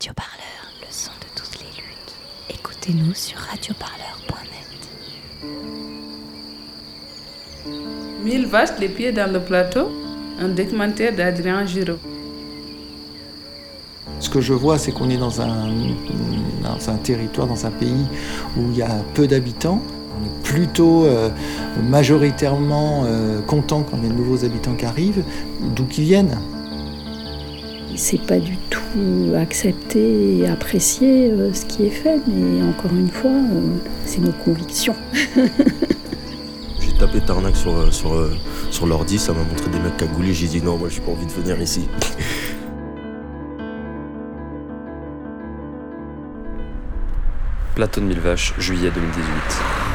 Radio Parleur, le son de toutes les luttes. Écoutez-nous sur radioparleur.net. Mille vaches, les pieds dans le plateau, un documentaire d'Adrien Giraud. Ce que je vois, c'est qu'on est dans un, dans un territoire, dans un pays où il y a peu d'habitants. On est plutôt euh, majoritairement euh, content quand il y a de nouveaux habitants qui arrivent, d'où qu'ils viennent. C'est pas du accepté et apprécié euh, ce qui est fait, mais encore une fois, euh, c'est nos convictions. J'ai tapé Tarnac sur, euh, sur, sur l'ordi, ça m'a montré des mecs cagoulés, j'ai dit non, moi j'ai pas envie de venir ici. Plateau de Mille Vaches, juillet 2018.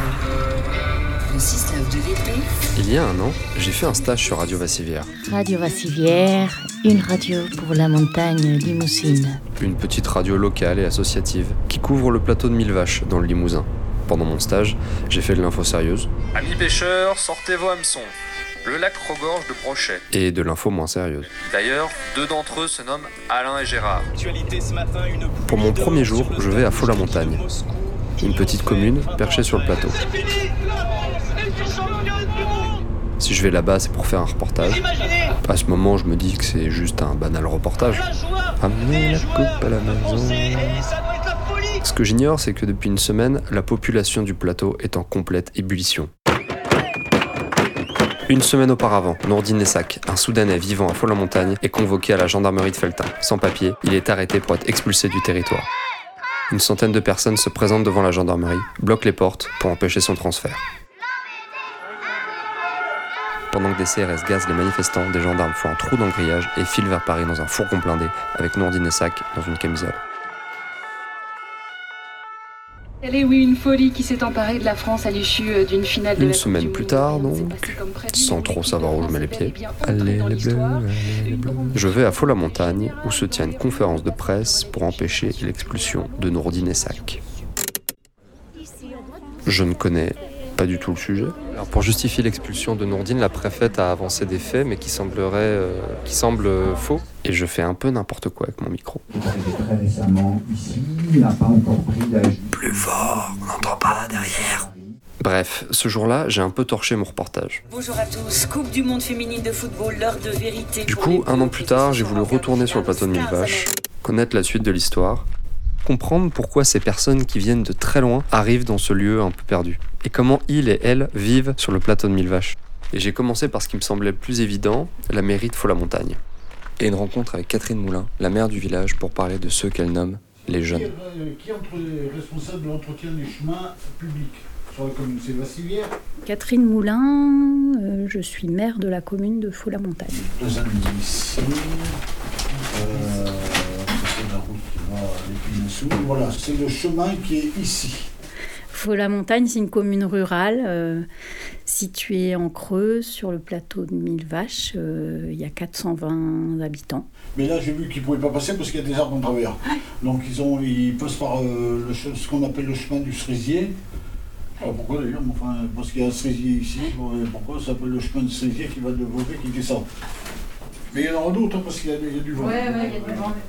Il y a un an, j'ai fait un stage sur Radio Vassivière, Radio Vassivière, une radio pour la montagne limousine. une petite radio locale et associative qui couvre le plateau de Mille Vaches dans le Limousin. Pendant mon stage, j'ai fait de l'info sérieuse Amis pêcheurs, sortez vos hameçons. Le lac regorge de brochets. et de l'info moins sérieuse. D'ailleurs, deux d'entre eux se nomment Alain et Gérard. Pour mon premier jour, je vais à Faux-la-Montagne, une petite commune perchée sur le plateau. Si je vais là-bas, c'est pour faire un reportage. À ce moment, je me dis que c'est juste un banal reportage. La coupe à la maison. Ce que j'ignore, c'est que depuis une semaine, la population du plateau est en complète ébullition. Une semaine auparavant, Nourdine Nessac, un Soudanais vivant à Faux-la-Montagne, est convoqué à la gendarmerie de Feltin. Sans papier, il est arrêté pour être expulsé du territoire. Une centaine de personnes se présentent devant la gendarmerie, bloquent les portes pour empêcher son transfert. Pendant que des CRS gazent les manifestants, des gendarmes font un trou dans le grillage et filent vers Paris dans un fourgon blindé avec Nourdine Nessac dans une camisole. Elle est, oui, une folie qui s'est emparée de la France à l'issue euh, d'une finale de Une semaine plus tard, donc, sans trop savoir où je mets les pieds. Allez, les bleus. Je vais à Faux-la-Montagne où se tient une conférence de presse pour empêcher l'expulsion de Nourdine Nessac. Je ne connais pas du tout le sujet. Alors pour justifier l'expulsion de Nourdine, la préfète a avancé des faits mais qui sembleraient euh, qui semblent euh, faux et je fais un peu n'importe quoi avec mon micro. C'était très récemment ici, il n'a pas encore pris l'âge. Plus fort, on n'entend pas derrière. Bref, ce jour-là, j'ai un peu torché mon reportage. Bonjour à tous, Coupe du monde féminine de football, l'heure de vérité. Du coup, un an plus tard, j'ai voulu retourner sur le plateau de Mille Vaches, connaître la suite de l'histoire, comprendre pourquoi ces personnes qui viennent de très loin arrivent dans ce lieu un peu perdu, et comment ils et elles vivent sur le plateau de Mille Vaches. Et j'ai commencé par ce qui me semblait le plus évident, la mairie de Faux-la-Montagne. Et une rencontre avec Catherine Moulin, la maire du village, pour parler de ceux qu'elle nomme les jeunes. Qui est entre les responsables de l'entretien des chemins publics sur la commune? C'est Vassilière Catherine Moulin, euh, je suis maire de la commune de Faux-la-Montagne. Deux amis ici. Euh, Voilà, c'est le chemin qui est ici. Faux-la-Montagne, c'est une commune rurale euh, située en Creuse sur le plateau de Mille Vaches. Euh, il y a 420 habitants. Mais là, j'ai vu qu'ils ne pouvaient pas passer parce qu'il y a des arbres en travers. Donc, ils, ont, ils passent par euh, le ce qu'on appelle le chemin du cerisier. Sais pas pourquoi d'ailleurs, enfin, parce qu'il y a un cerisier ici. Pourquoi ça s'appelle le chemin du cerisier qui va de Beauvais qui descend? Mais il y en aura d'autres hein, parce qu'il y, a il y a du vent.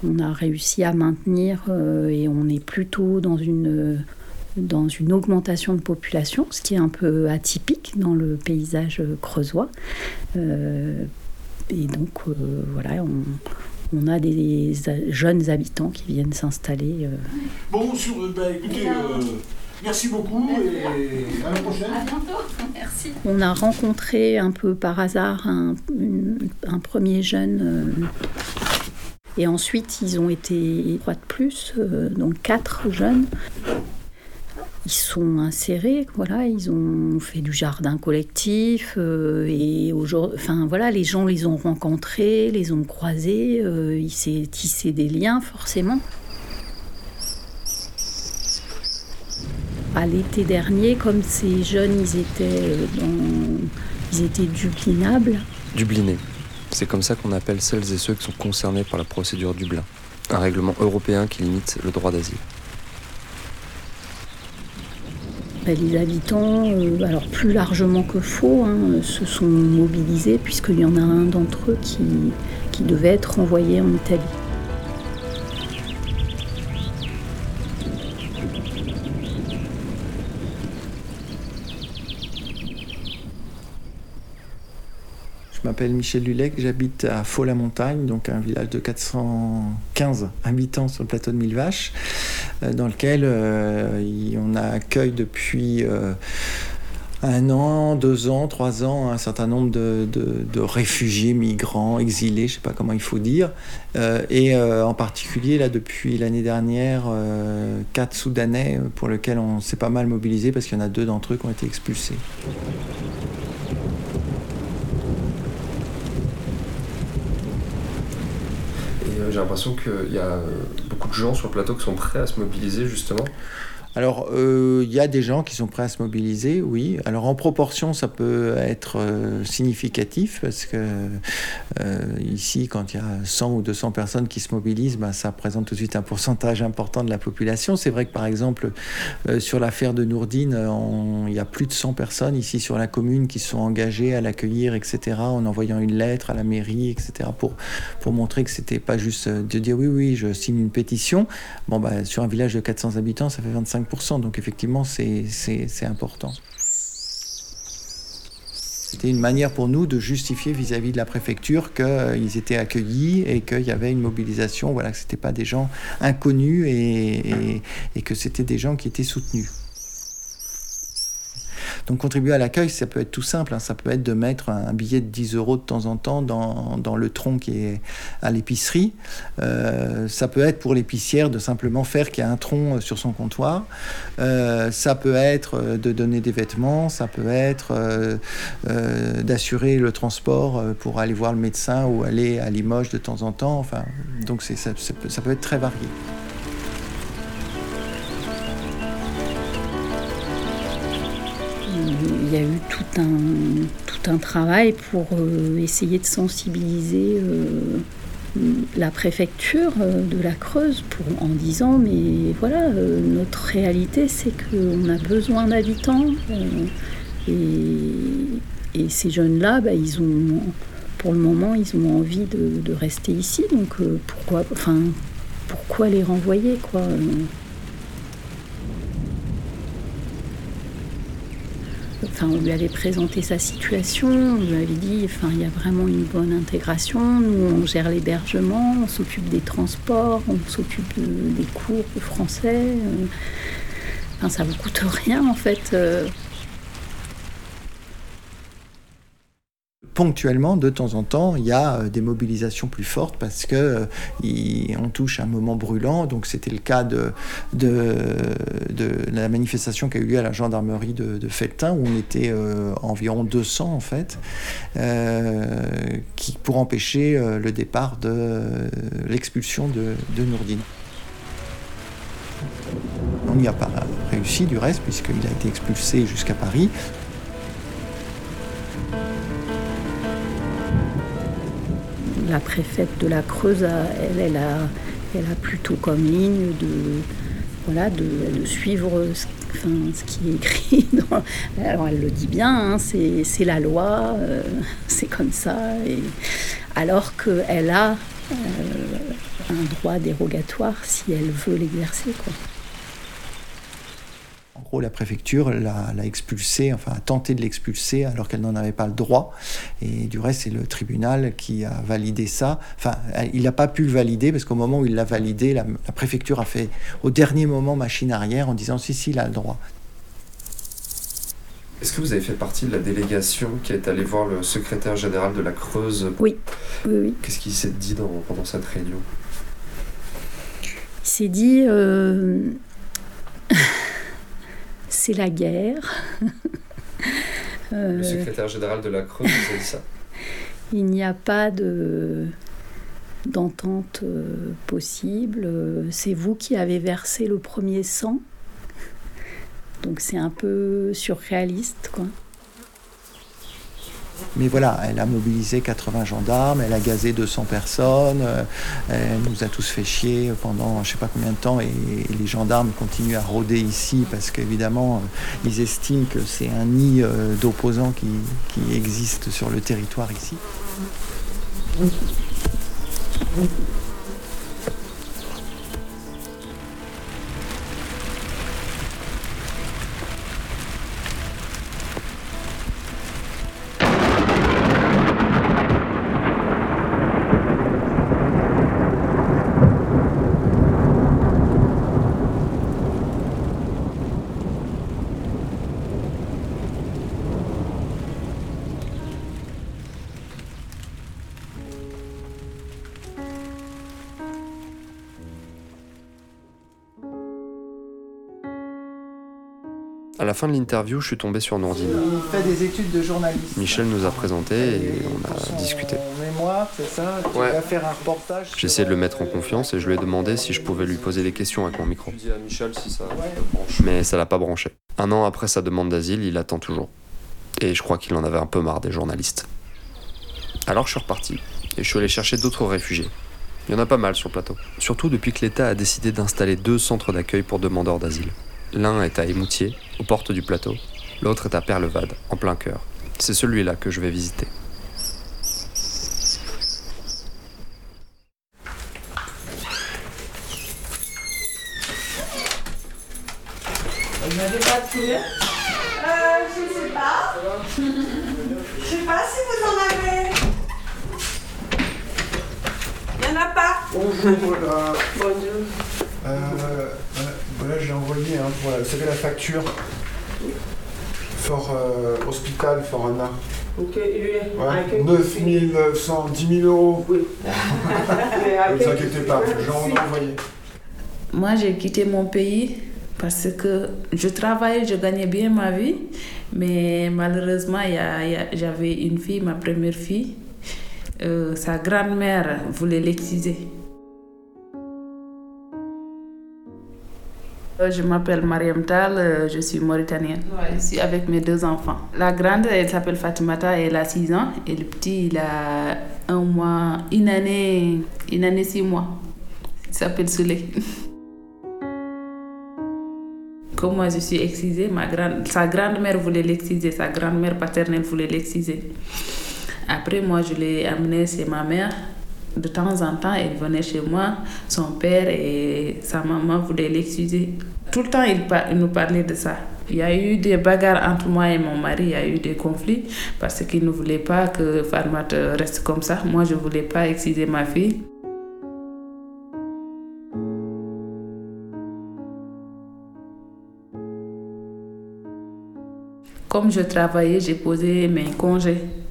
On a réussi à maintenir euh, et on est plutôt dans une, dans une augmentation de population, ce qui est un peu atypique dans le paysage creusois. Euh, et donc euh, voilà, on, on a des a- jeunes habitants qui viennent s'installer. euh. Bon, sur, euh, bah, écoutez, euh, merci beaucoup et à la prochaine. On a rencontré un peu par hasard un, une- un premier jeune. euh, et ensuite, ils ont été trois de plus, euh, donc quatre jeunes. Ils sont insérés, voilà, ils ont fait du jardin collectif euh, et aujourd'hui, enfin voilà, les gens les ont rencontrés, les ont croisés, euh, il s'est tissé des liens forcément. À l'été dernier, comme ces jeunes, ils étaient, dans, ils étaient dublinables, Dubliné. C'est comme ça qu'on appelle celles et ceux qui sont concernés par la procédure Dublin, un règlement européen qui limite le droit d'asile. ben, les habitants, euh, alors plus largement que faux, hein, se sont mobilisés puisqu'il y en a un d'entre eux qui, qui devait être renvoyé en Italie. M'appelle Michel Lulec, j'habite à Faux-la-Montagne, donc un village de 415 habitants sur le plateau de Mille Vaches, euh, dans lequel euh, on a accueil depuis euh, un an, deux ans, trois ans, un certain nombre de, réfugiés, migrants, exilés, je ne sais pas comment il faut dire. et en particulier, là, depuis l'année dernière, quatre Soudanais pour lesquels on s'est pas mal mobilisé parce qu'il y en a deux d'entre eux qui ont été expulsés. J'ai l'impression qu'il y a beaucoup de gens sur le plateau qui sont prêts à se mobiliser justement alors, il euh, y a des gens qui sont prêts à se mobiliser, oui. Alors, en proportion, ça peut être euh, significatif parce que euh, ici, quand il y a 100 ou 200 personnes qui se mobilisent, ben, ça représente tout de suite un pourcentage important de la population. C'est vrai que, par exemple, sur l'affaire de Nourdine, il y a plus de 100 personnes ici sur la commune qui sont engagées à l'accueillir, etc., en envoyant une lettre à la mairie, etc., pour, pour montrer que c'était pas juste de dire oui, oui, je signe une pétition. Bon, ben, sur un village de 400 habitants, ça fait 25 donc effectivement, c'est important. C'était une manière pour nous de justifier vis-à-vis de la préfecture qu'ils étaient accueillis et qu'il y avait une mobilisation, voilà, que ce n'étaient pas des gens inconnus et que c'était des gens qui étaient soutenus. Donc contribuer à l'accueil, ça peut être tout simple. Hein. Ça peut être de mettre un billet de 10 euros de temps en temps dans, le tronc qui est à l'épicerie. Euh, ça peut être pour l'épicière de simplement faire qu'il y a un tronc euh, sur son comptoir. Euh, ça peut être de donner des vêtements. Ça peut être d'assurer le transport pour aller voir le médecin ou aller à Limoges de temps en temps. Enfin, donc ça peut être très varié. Il y a eu tout un, tout un travail pour euh, essayer de sensibiliser euh, la préfecture euh, de la Creuse pour, en disant mais voilà, notre réalité c'est qu'on a besoin d'habitants et, ces jeunes-là, bah, ils ont pour le moment ils ont envie de, de rester ici donc pourquoi, enfin, pourquoi les renvoyer quoi On lui avait présenté sa situation, on lui avait dit, enfin, il y a vraiment une bonne intégration. Nous, on gère l'hébergement, on s'occupe des transports, on s'occupe des cours de français. Euh. Enfin, ça vous coûte rien en fait. Ponctuellement, de temps en temps, il y a euh, des mobilisations plus fortes parce que euh, on touche un moment brûlant. Donc c'était le cas de, la manifestation qui a eu lieu à la gendarmerie de, de Felletin, où on était euh, environ 200 en fait, pour empêcher le départ de l'expulsion de, de Nourdine. On n'y a pas réussi du reste, puisqu'il a été expulsé jusqu'à Paris. La préfète de la Creuse, elle, a, plutôt comme ligne de, suivre ce, qui est écrit. elle le dit bien, hein, c'est la loi, euh, c'est comme ça. Et, alors qu'elle a euh, un droit dérogatoire si elle veut l'exercer. La préfecture l'a expulsé, enfin a tenté de l'expulser alors qu'elle n'en avait pas le droit. Et du reste, c'est le tribunal qui a validé ça. Enfin, il n'a pas pu le valider parce qu'au moment où il l'a validé, la, préfecture a fait au dernier moment machine arrière en disant si, si, il a le droit. Est-ce que vous avez fait partie de la délégation qui est allée voir le secrétaire général de la Creuse? Oui, oui, oui. Qu'est-ce qu'il s'est dit pendant cette réunion? Il s'est dit. Euh, c'est la guerre. Le secrétaire général de la Creuse vous a dit ça Il n'y a pas de d'entente euh, possible. C'est vous qui avez versé le premier sang. Donc c'est un peu surréaliste, quoi. Mais voilà, elle a mobilisé 80 gendarmes, elle a gazé 200 personnes, euh, elle nous a tous fait chier pendant je ne sais pas combien de temps et, les gendarmes continuent à rôder ici parce qu'évidemment euh, ils estiment que c'est un nid euh, d'opposants qui, qui existe sur le territoire ici. La fin de l'interview, je suis tombé sur Nourdine. Il fait des études de journaliste. Michel nous a présenté et on a discuté. mémoire, c'est ça Tu Ouais. vas faire un reportage. J'ai essayé de le mettre en confiance et je lui ai demandé si je pouvais lui poser des questions avec mon micro. Je dis à Michel si ça Mais ça l'a pas branché. Un an après sa demande d'asile, il attend toujours. Et je crois qu'il en avait un peu marre des journalistes. Alors je suis reparti et je suis allé chercher d'autres réfugiés. Il y en a pas mal sur le plateau. Surtout depuis que l'État a décidé d'installer deux centres d'accueil pour demandeurs d'asile. L'un est à Émoutier, aux portes du plateau. L'autre est à Perlevade, en plein cœur. C'est celui-là que je vais visiter. Vous n'avez pas de couleur? Euh, je ne sais pas. Je sais pas si vous en avez. Il n'y en a pas. Voilà. Bonjour. Euh, j'ai envoyé, hein, voilà, vous savez la facture Fort euh, Hospital, Fort Anna. Ok, lui. Ouais, 9 900, 10 000 euros. Oui. ne vous inquiétez pas, j'en ai envoyé. Moi, j'ai quitté mon pays parce que je travaillais, je gagnais bien ma vie, mais malheureusement, il y a- il y a- j'avais une fille, ma première fille. Euh, sa grand-mère voulait l'exciser. Je m'appelle Mariam Tal, euh, je suis mauritanienne. Je suis avec mes deux enfants. La grande, elle s'appelle Fatimata, elle a 6 ans. Et le petit, il a un mois, une année, une année, six mois. Il s'appelle Souley. Comme moi, je suis excisée, ma grande, sa grand-mère voulait l'exciser, sa grand-mère paternelle voulait l'exciser. Après, moi, je l'ai amené chez ma mère. De temps en temps, elle venait chez moi. Son père et sa maman voulaient l'excuser. Tout le temps, il, nous parlait de ça. Il y a eu des bagarres entre moi et mon mari, il y a eu des conflits parce qu'il ne voulait pas que Farmat reste comme ça. Moi, je ne voulais pas exciser ma fille. Comme je travaillais, j'ai posé mes congés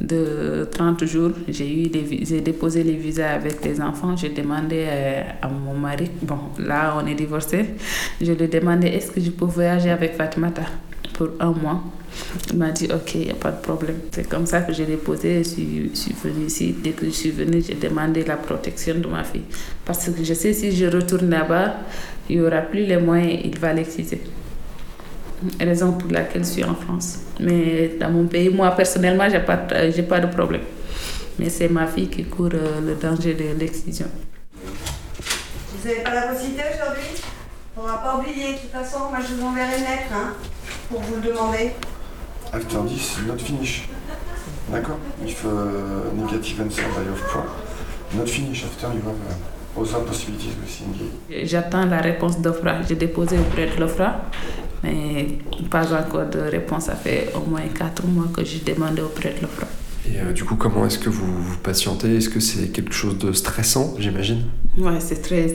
de 30 jours. J'ai eu j'ai déposé les visas avec les enfants. J'ai demandé euh, à mon mari, bon, là on est divorcés, je lui ai demandé est-ce que je peux voyager avec Fatimata pour un mois? Il m'a dit ok, il n'y a pas de problème. C'est comme ça que j'ai déposé. Je suis, suis venue ici. Dès que je suis venue, j'ai demandé la protection de ma fille. Parce que je sais si je retourne là-bas, il n'y aura plus les moyens, il va l'exciser raison pour laquelle je suis en France. Mais dans mon pays, moi personnellement, je n'ai pas, de- j'ai pas de problème. Mais c'est ma fille qui court euh, le danger de l'excision. Vous n'avez pas la possibilité aujourd'hui? On va pas oublier. De toute façon, moi je vous enverrai une lettre hein, pour vous le demander. After this, not finish. D'accord If uh, negative answer by of point, not finish. After you have uh, other possibilities within the J'attends la réponse d'OFRA. J'ai déposé auprès de l'OFRA, mais pas encore de réponse. Ça fait au moins 4 mois que j'ai demandé auprès de l'OFRA. Et euh, du coup, comment est-ce que vous vous patientez? Est-ce que c'est quelque chose de stressant, j'imagine? Ouais, c'est très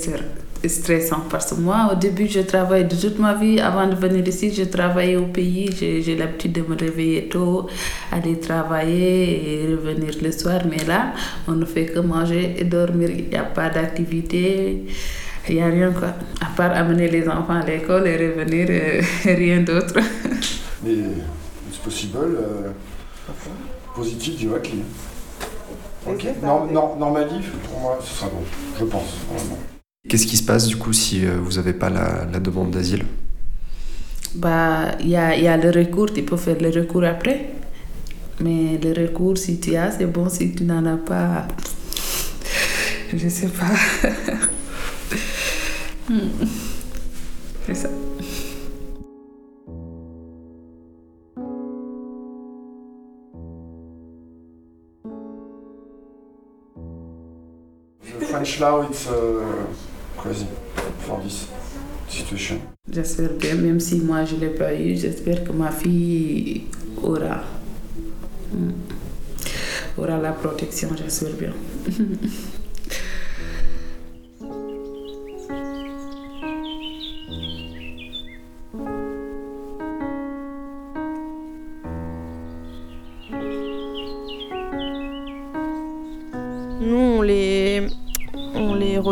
stressant parce que moi, au début, je travaille de toute ma vie. Avant de venir ici, je travaillais au pays. J'ai l'habitude de me réveiller tôt, aller travailler et revenir le soir. Mais là, on ne fait que manger et dormir. Il n'y a pas d'activité. Il n'y a rien quoi. À part amener les enfants à l'école et revenir, euh, rien d'autre. Mais it's possible. Uh, positive directly. Ok. Nor- nor- normally, pour moi, ce sera bon. Je pense. Qu'est-ce qui se passe du coup si euh, vous n'avez pas la, la demande d'asile? Bah, il y a, il y a le recours, tu peux faire le recours après. Mais le recours, si tu as, c'est bon. Si tu n'en as pas, je sais pas. Hmm. c'est ça. The French law, it's uh, crazy for this situation. J'espère bien, même si moi je ne l'ai pas eu, j'espère que ma fille aura, hmm, aura la protection, j'espère bien.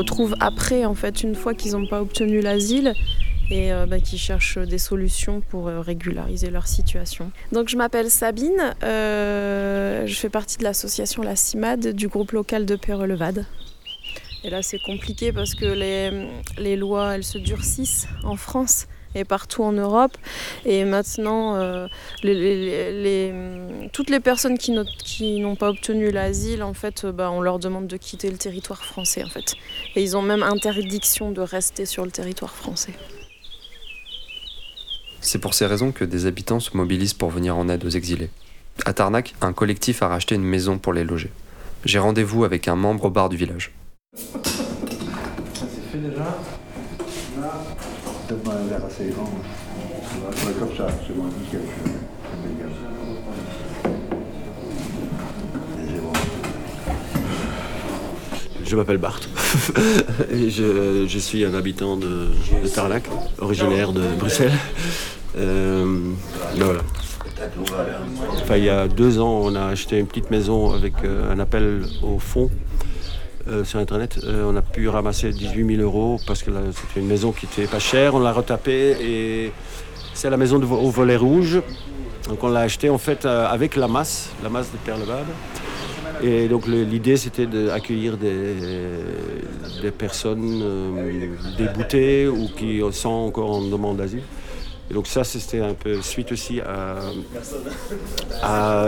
les, on les retrouve après, en fait, une fois qu'ils n'ont pas obtenu l'asile. et euh, bah, qui cherchent des solutions pour euh, régulariser leur situation. Donc je m'appelle Sabine, euh, je fais partie de l'association La CIMAD du groupe local de Pérelevade. Et là c'est compliqué parce que les, les lois elles se durcissent en France et partout en Europe. Et maintenant, euh, les, les, les, toutes les personnes qui, qui n'ont pas obtenu l'asile, en fait, euh, bah, on leur demande de quitter le territoire français, en fait. Et ils ont même interdiction de rester sur le territoire français. C'est pour ces raisons que des habitants se mobilisent pour venir en aide aux exilés. À Tarnac, un collectif a racheté une maison pour les loger. J'ai rendez-vous avec un membre au bar du village. Ça c'est fait déjà Je m'appelle Bart. Je, je, suis un habitant de, de Tarlac, originaire de Bruxelles. Euh, voilà. Enfin, il y a deux ans, on a acheté une petite maison avec euh, un appel au fond euh, sur Internet. Euh, on a pu ramasser 18 000 euros parce que c'était une maison qui était pas chère. On l'a retapée et c'est la maison au volet rouge. Donc on l'a acheté en fait euh, avec la masse, la masse de Perlevade. Et donc l'idée c'était d'accueillir des, des personnes déboutées ou qui sont encore en demande d'asile. Et donc ça, c'était un peu suite aussi à,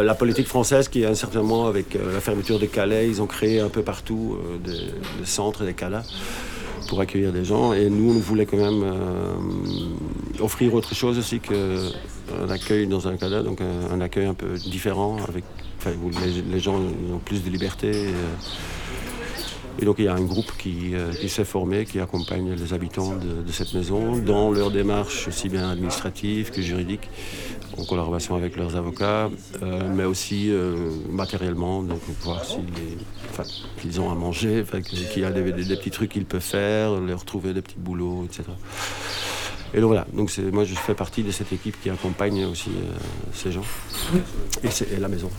la politique française qui, à un certain moment, avec euh, la fermeture des Calais, ils ont créé un peu partout euh, des, centres, des calas pour accueillir des gens. Et nous, on voulait quand même euh, offrir autre chose aussi qu'un accueil dans un cala, donc un, accueil un peu différent, avec, où les, gens ont plus de liberté. Et donc il y a un groupe qui, euh, s'est formé, qui accompagne les habitants de, cette maison dans leur démarche aussi bien administrative que juridique, en collaboration avec leurs avocats, euh, mais aussi euh, matériellement, donc voir s'ils ont à manger, qu'il y a des petits trucs qu'ils peuvent faire, leur trouver des petits boulots, etc. Et donc voilà, donc moi je fais partie de cette équipe qui accompagne aussi ces gens et, et la maison.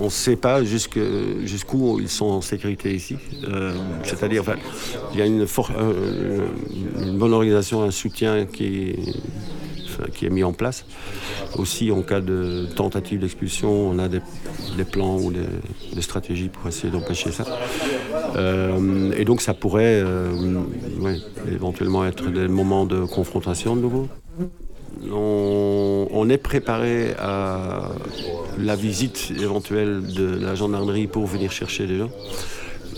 On ne sait pas jusqu'où jusqu ils sont en sécurité ici. Euh, C'est-à-dire, enfin, il y a une, euh, bonne organisation, un soutien qui est, mis en place. Aussi, en cas de tentative d'expulsion, on a des, plans ou des, stratégies pour essayer d'empêcher ça. Euh, et donc, ça pourrait éventuellement être des moments de confrontation de nouveau. On, est préparé à la visite éventuelle de la gendarmerie pour venir chercher des gens.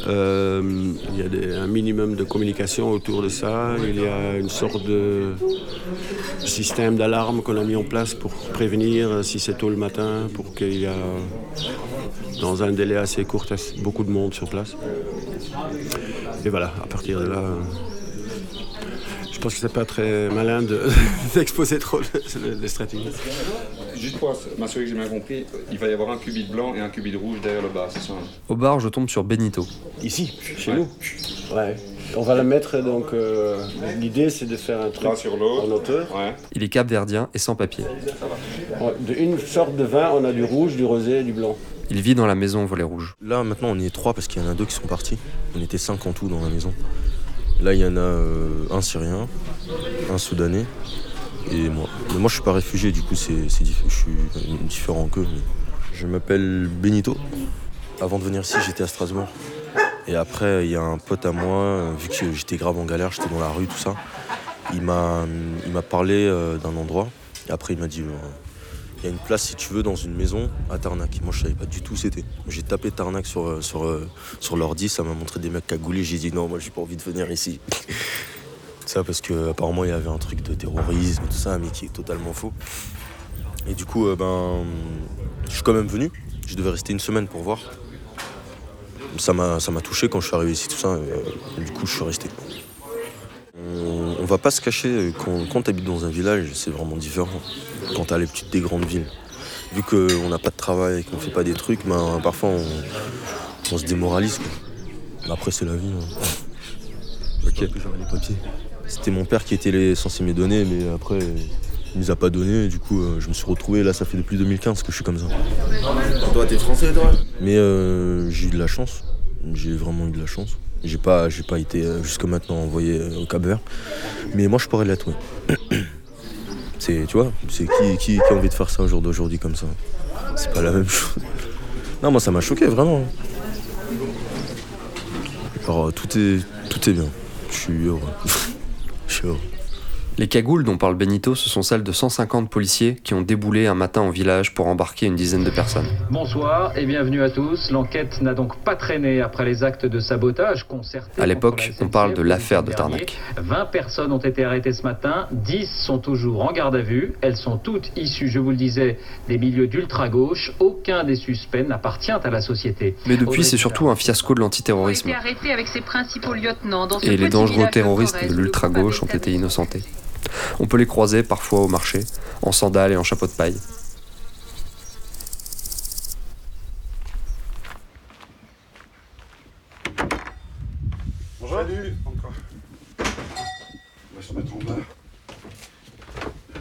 Euh, il y a un minimum de communication autour de ça. Il y a une sorte de système d'alarme qu'on a mis en place pour prévenir si c'est tôt le matin, pour qu'il y a dans un délai assez court beaucoup de monde sur place. Et voilà, à partir de là, pense que c'est pas très malin d'exposer de, trop les stratégies. Juste pour m'assurer que j'ai bien compris, il va y avoir un cubit blanc et un cubit rouge derrière le bar, c'est ça hein? Au bar, je tombe sur Benito. Ici, chez ouais. nous Ouais. On va le mettre donc. Euh, L'idée, c'est de faire un truc Là, sur en hauteur. Ouais. Il est capverdien et sans papier. De une sorte de vin, on a du rouge, du rosé et du blanc. Il vit dans la maison volet rouge. Là, maintenant, on est trois parce qu'il y en a deux qui sont partis. On était cinq en tout dans la maison. Là, il y en a euh, un Syrien, un Soudanais et moi. Mais moi, je suis pas réfugié, du coup, c'est, je suis différent qu'eux. Je m'appelle Benito. Avant de venir ici, j'étais à Strasbourg. Et après, il y a un pote à moi, vu que j'étais grave en galère, j'étais dans la rue, tout ça. Il m'a, il m'a parlé euh, d'un endroit. Et après, il m'a dit il y a une place si tu veux dans une maison à Tarnac. Moi je savais pas du tout où c'était. J'ai tapé Tarnac sur, sur, sur l'ordi, ça m'a montré des mecs cagoulés, j'ai dit non moi j'ai pas envie de venir ici. ça parce que apparemment il y avait un truc de terrorisme, tout ça, mais qui est totalement faux. Et du coup euh, ben je suis quand même venu. Je devais rester une semaine pour voir. Ça m'a touché quand je suis arrivé ici, tout ça. Et, du coup je suis resté. On, on va pas se cacher, quand, quand tu habites dans un village, c'est vraiment différent quand t'as les petites des grandes villes. Vu qu'on n'a pas de travail et qu'on fait pas des trucs, ben, parfois on, on se démoralise. Quoi. Après c'est la vie. Hein. Ok. les papiers. C'était mon père qui était les, censé me donner, mais après il nous a pas donné. Du coup euh, je me suis retrouvé là, ça fait depuis 2015 que je suis comme ça. Toi t'es français toi? Mais euh, j'ai eu de la chance. J'ai vraiment eu de la chance. J'ai pas, j'ai pas été euh, jusqu'à maintenant envoyé au Cap Vert. Mais moi, je pourrais l'être, oui. C'est, tu vois, c'est qui, qui, a envie de faire ça au jour d'aujourd'hui comme ça? C'est pas la même chose. Non, moi, ça m'a choqué, vraiment. Alors, tout est, tout est bien. Je suis heureux. Je suis heureux. Les cagoules dont parle Benito, ce sont celles de 150 policiers qui ont déboulé un matin au village pour embarquer une dizaine de personnes. Bonsoir et bienvenue à tous. L'enquête n'a donc pas traîné après les actes de sabotage concertés. À l'époque, on parle de l'affaire de Tarnac. 20 personnes ont été arrêtées ce matin, 10 sont toujours en garde à vue. Elles sont toutes issues, je vous le disais, des milieux d'ultra-gauche. Aucun des suspects n'appartient à la société. Mais depuis, c'est surtout un fiasco de l'antiterrorisme. Et les dangereux terroristes de l'ultra-gauche ont été innocentés. On peut les croiser parfois au marché, en sandales et en chapeau de paille. Bonjour. Salut, encore. On va se mettre en bas.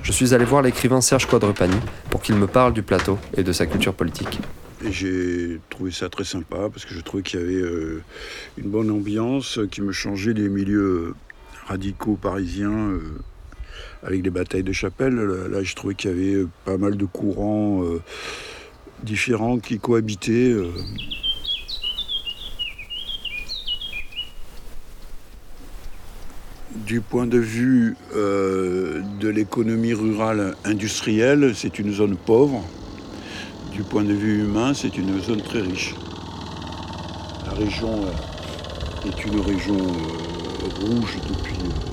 Je suis allé voir l'écrivain Serge Quadrepani pour qu'il me parle du plateau et de sa culture politique. Et j'ai trouvé ça très sympa parce que je trouvais qu'il y avait euh, une bonne ambiance qui me changeait des milieux radicaux parisiens euh, avec les batailles de chapelle. Là, je trouvais qu'il y avait pas mal de courants euh, différents qui cohabitaient. euh. Du point de vue euh, de l'économie rurale industrielle, c'est une zone pauvre. Du point de vue humain, c'est une zone très riche. La région euh, est une région euh, rouge depuis, euh, euh,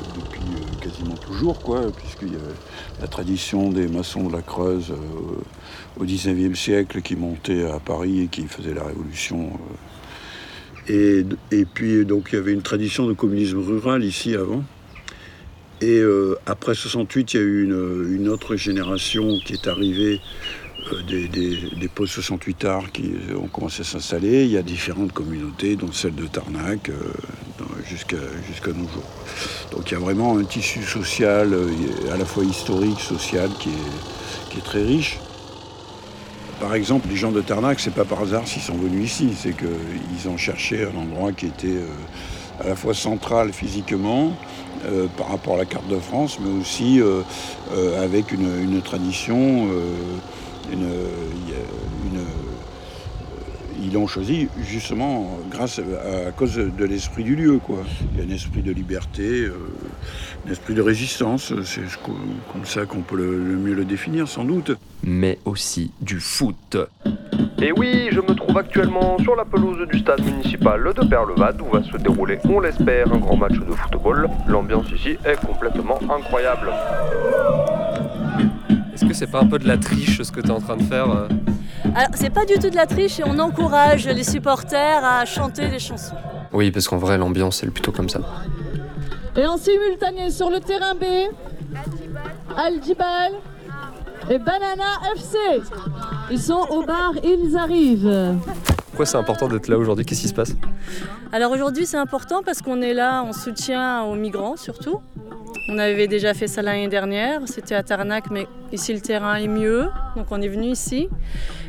quasiment toujours, quoi, puisqu'il y a la tradition des maçons de la Creuse euh, au XIXe siècle qui montaient à Paris et qui faisaient la révolution. euh. Et, et puis, donc, il y avait une tradition de communisme rural ici avant. Et euh, après 68, il y a eu une, autre génération qui est arrivée des, des, des post-68 arts qui ont commencé à s'installer. Il y a différentes communautés, dont celle de Tarnac, jusqu'à nos jours. Donc il y a vraiment un tissu social, euh, à la fois historique, social, qui est, très riche. Par exemple, les gens de Tarnac, c'est pas par hasard s'ils sont venus ici, c'est qu'ils ont cherché un endroit qui était euh, à la fois central physiquement euh, par rapport à la carte de France, mais aussi avec une, une tradition, une, il y a une- euh, ils l'ont choisi justement grâce à, à cause de l'esprit du lieu. Quoi. Il y a un esprit de liberté, euh, un esprit de résistance, c'est co- comme ça qu'on peut le- le mieux le définir sans doute. Mais aussi du foot. Et oui, je me trouve actuellement sur la pelouse du stade municipal de Perlevade où va se dérouler, on l'espère, un grand match de football. L'ambiance ici est complètement incroyable. Est-ce que c'est pas un peu de la triche ce que tu es en train de faire euh? C'est pas du tout de la triche et on encourage les supporters à chanter les chansons. Oui, parce qu'en vrai, l'ambiance, elle est plutôt comme ça. Et en simultané sur le terrain B, Al-Jibal et Banana FC. Ils sont au bar, ils arrivent. Pourquoi c'est important d'être là aujourd'hui? Qu'est-ce qui se passe? Alors aujourd'hui, c'est important parce qu'on est là en soutien aux migrants surtout. On avait déjà fait ça l'année dernière, c'était à Tarnac, mais ici le terrain est mieux, donc on est venu ici.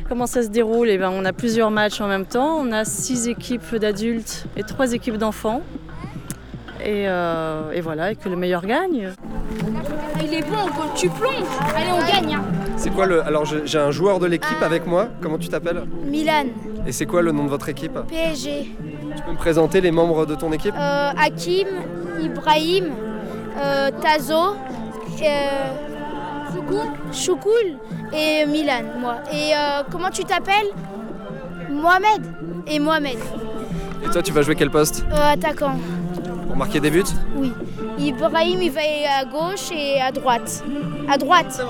Comment ça se déroule? Eh ben, On a plusieurs matchs en même temps, on a six équipes d'adultes et trois équipes d'enfants. Et, euh, et voilà, et que le meilleur gagne. Il est bon, quand tu plonges. Allez, on gagne. hein. C'est quoi le. Alors, j'ai un joueur de l'équipe avec moi. Comment tu t'appelles? Milan, Et c'est quoi le nom de votre équipe? PSG, Tu peux me présenter les membres de ton équipe? Euh, Hakim, Ibrahim, euh, Tazo, euh, Choukoul et Milan, moi. Et euh, comment tu t'appelles? Mohamed et Mohamed, Et toi, tu vas jouer quel poste? Euh, attaquant. Pour marquer des buts? Oui. Ibrahim, il va à gauche et à droite. À droite.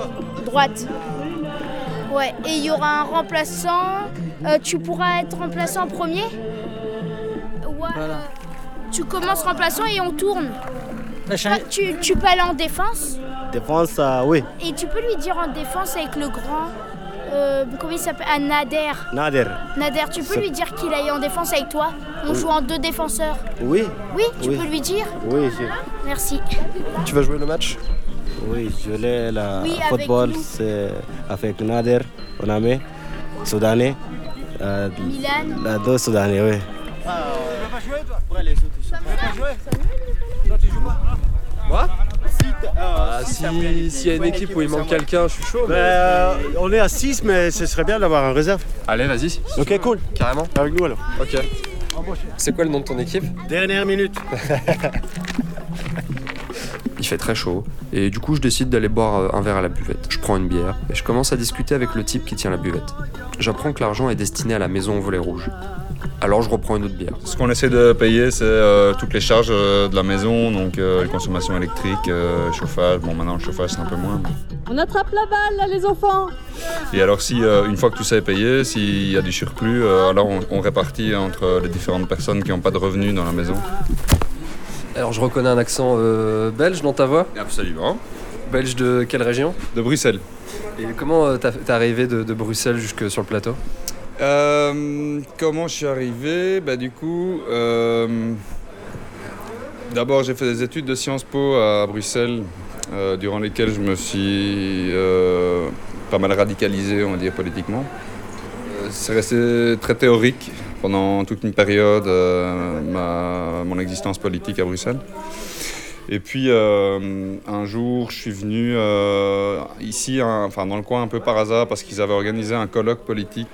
Droite. Ouais. Et il y aura un remplaçant. Euh, tu pourras être remplaçant premier Ouais. Tu commences remplaçant et on tourne. Toi, tu, tu peux aller en défense Défense, euh, oui. et tu peux lui dire en défense avec le grand. euh, comment il s'appelle Ah, Nader. Nader. Nader, tu peux lui dire qu'il aille en défense avec toi On Oui. joue en deux défenseurs. Oui. Oui, tu Oui. peux lui dire Oui, je, Merci. Tu vas jouer le match? Oui, je l'ai Oui, avec football, c'est avec Nader, on a mis, Soudanais. Euh, Milan. la deux Soudanais, oui. pas jouer toi Après les autres ils sont. Tu veux pas jouer Toi tu joues pas Moi Ah, si, s'il y a une équipe où il manque quelqu'un, je suis chaud. Mais- euh, on est à 6, mais ce serait bien d'avoir un réserve. Allez, vas-y. Ok, cool. Carrément Avec nous alors. Ok. C'est quoi le nom de ton équipe? Dernière minute. Il fait très chaud et du coup je décide d'aller boire euh, un verre à la buvette. Je prends une bière et je commence à discuter avec le type qui tient la buvette. J'apprends que l'argent est destiné à la maison au volet rouge. Alors je reprends une autre bière. Ce qu'on essaie de payer, c'est euh, toutes les charges euh, de la maison, donc euh, consommation électrique, euh, chauffage. Bon, maintenant le chauffage c'est un peu moins. mais- On attrape la balle, là, les enfants Et alors, si euh, une fois que tout ça est payé, s'il y a du surplus, euh, alors on, on répartit entre les différentes personnes qui n'ont pas de revenus dans la maison. Alors je reconnais un accent euh, belge dans ta voix Absolument. Belge de quelle région De Bruxelles. Et comment euh, t'es arrivé de, de Bruxelles jusque sur le plateau? Euh, comment je suis arrivé? Bah, Du coup, euh, d'abord j'ai fait des études de Sciences Po à Bruxelles, durant lesquelles je me suis pas mal radicalisé, on va dire, politiquement. C'est resté très théorique pendant toute une période, euh, ma- mon existence politique à Bruxelles. Et puis euh, un jour, je suis venu euh, ici, enfin dans le coin un peu par hasard, parce qu'ils avaient organisé un colloque politique.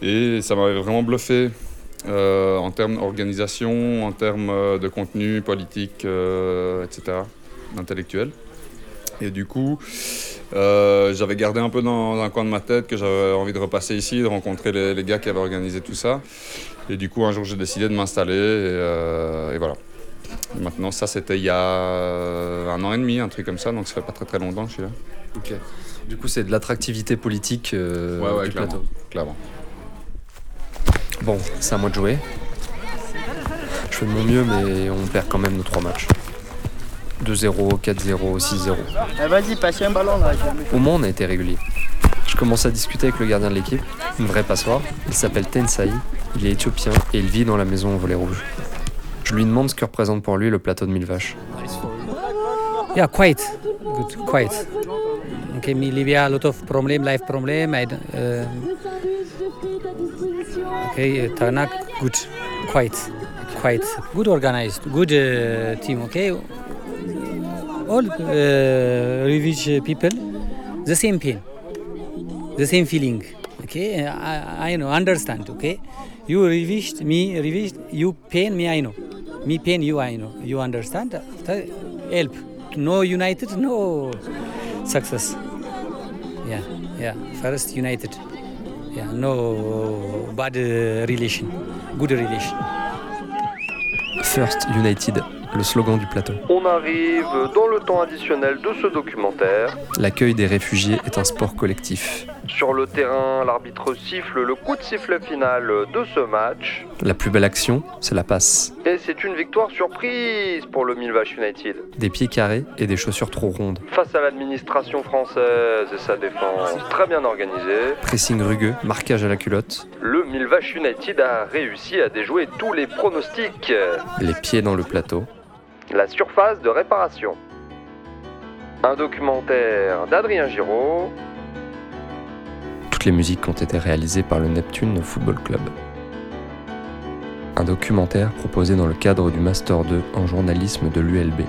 Et ça m'avait vraiment bluffé en termes d'organisation, en termes de contenu politique, etc., intellectuel. Et du coup, euh, j'avais gardé un peu dans, dans un coin de ma tête que j'avais envie de repasser ici, de rencontrer les, les gars qui avaient organisé tout ça. Et du coup, un jour, j'ai décidé de m'installer et, euh, et voilà. Et maintenant, ça, c'était il y a un an et demi, un truc comme ça, donc ça fait pas très très longtemps que je suis là. Ok. Du coup c'est de l'attractivité politique euh, Ouais, ouais, du clairement, plateau. clairement. Bon, c'est à moi de jouer. Je fais de mon mieux mais on perd quand même nos trois matchs. 2-0, 4-0, 6-0. Eh, Vas-y, passe un ballon là. Au moins, on a été régulier. Je commence à discuter avec le gardien de l'équipe, une vraie passoire. Il s'appelle Tensai, il est éthiopien et il vit dans la maison au volet rouge. Je lui demande ce que représente pour lui le plateau de mille vaches. Yeah, quite good, quite. Okay, me Libya a lot of problem, life problem. I, uh, okay, uh, Tarnak, good, quite, quite good organized, good uh, team. Okay, all uh, people, the same pain, the same feeling. Okay, I, I know, understand. Okay, you revised me, revised you pain me. I know, me pain you. I know, you understand. Help. No united, no success. Yeah, yeah. First united. Yeah, no bad uh, relation. Good relation. First United, le slogan du plateau. On arrive dans le temps additionnel de ce documentaire. L'accueil des réfugiés est un sport collectif. Sur le terrain, l'arbitre siffle le coup de sifflet final de ce match. La plus belle action, c'est la passe. Et c'est une victoire surprise pour le Milvash United. Des pieds carrés et des chaussures trop rondes. Face à l'administration française et sa défense très bien organisée, Pressing rugueux, marquage à la culotte, le Milvash United a réussi à déjouer tous les pronostics. les pieds dans le plateau. La surface de réparation. Un documentaire d'Adrien Giraud. Toutes les musiques ont été réalisées par le Neptune Football Club. Un documentaire proposé dans le cadre du Master 2 en journalisme de l'ULB.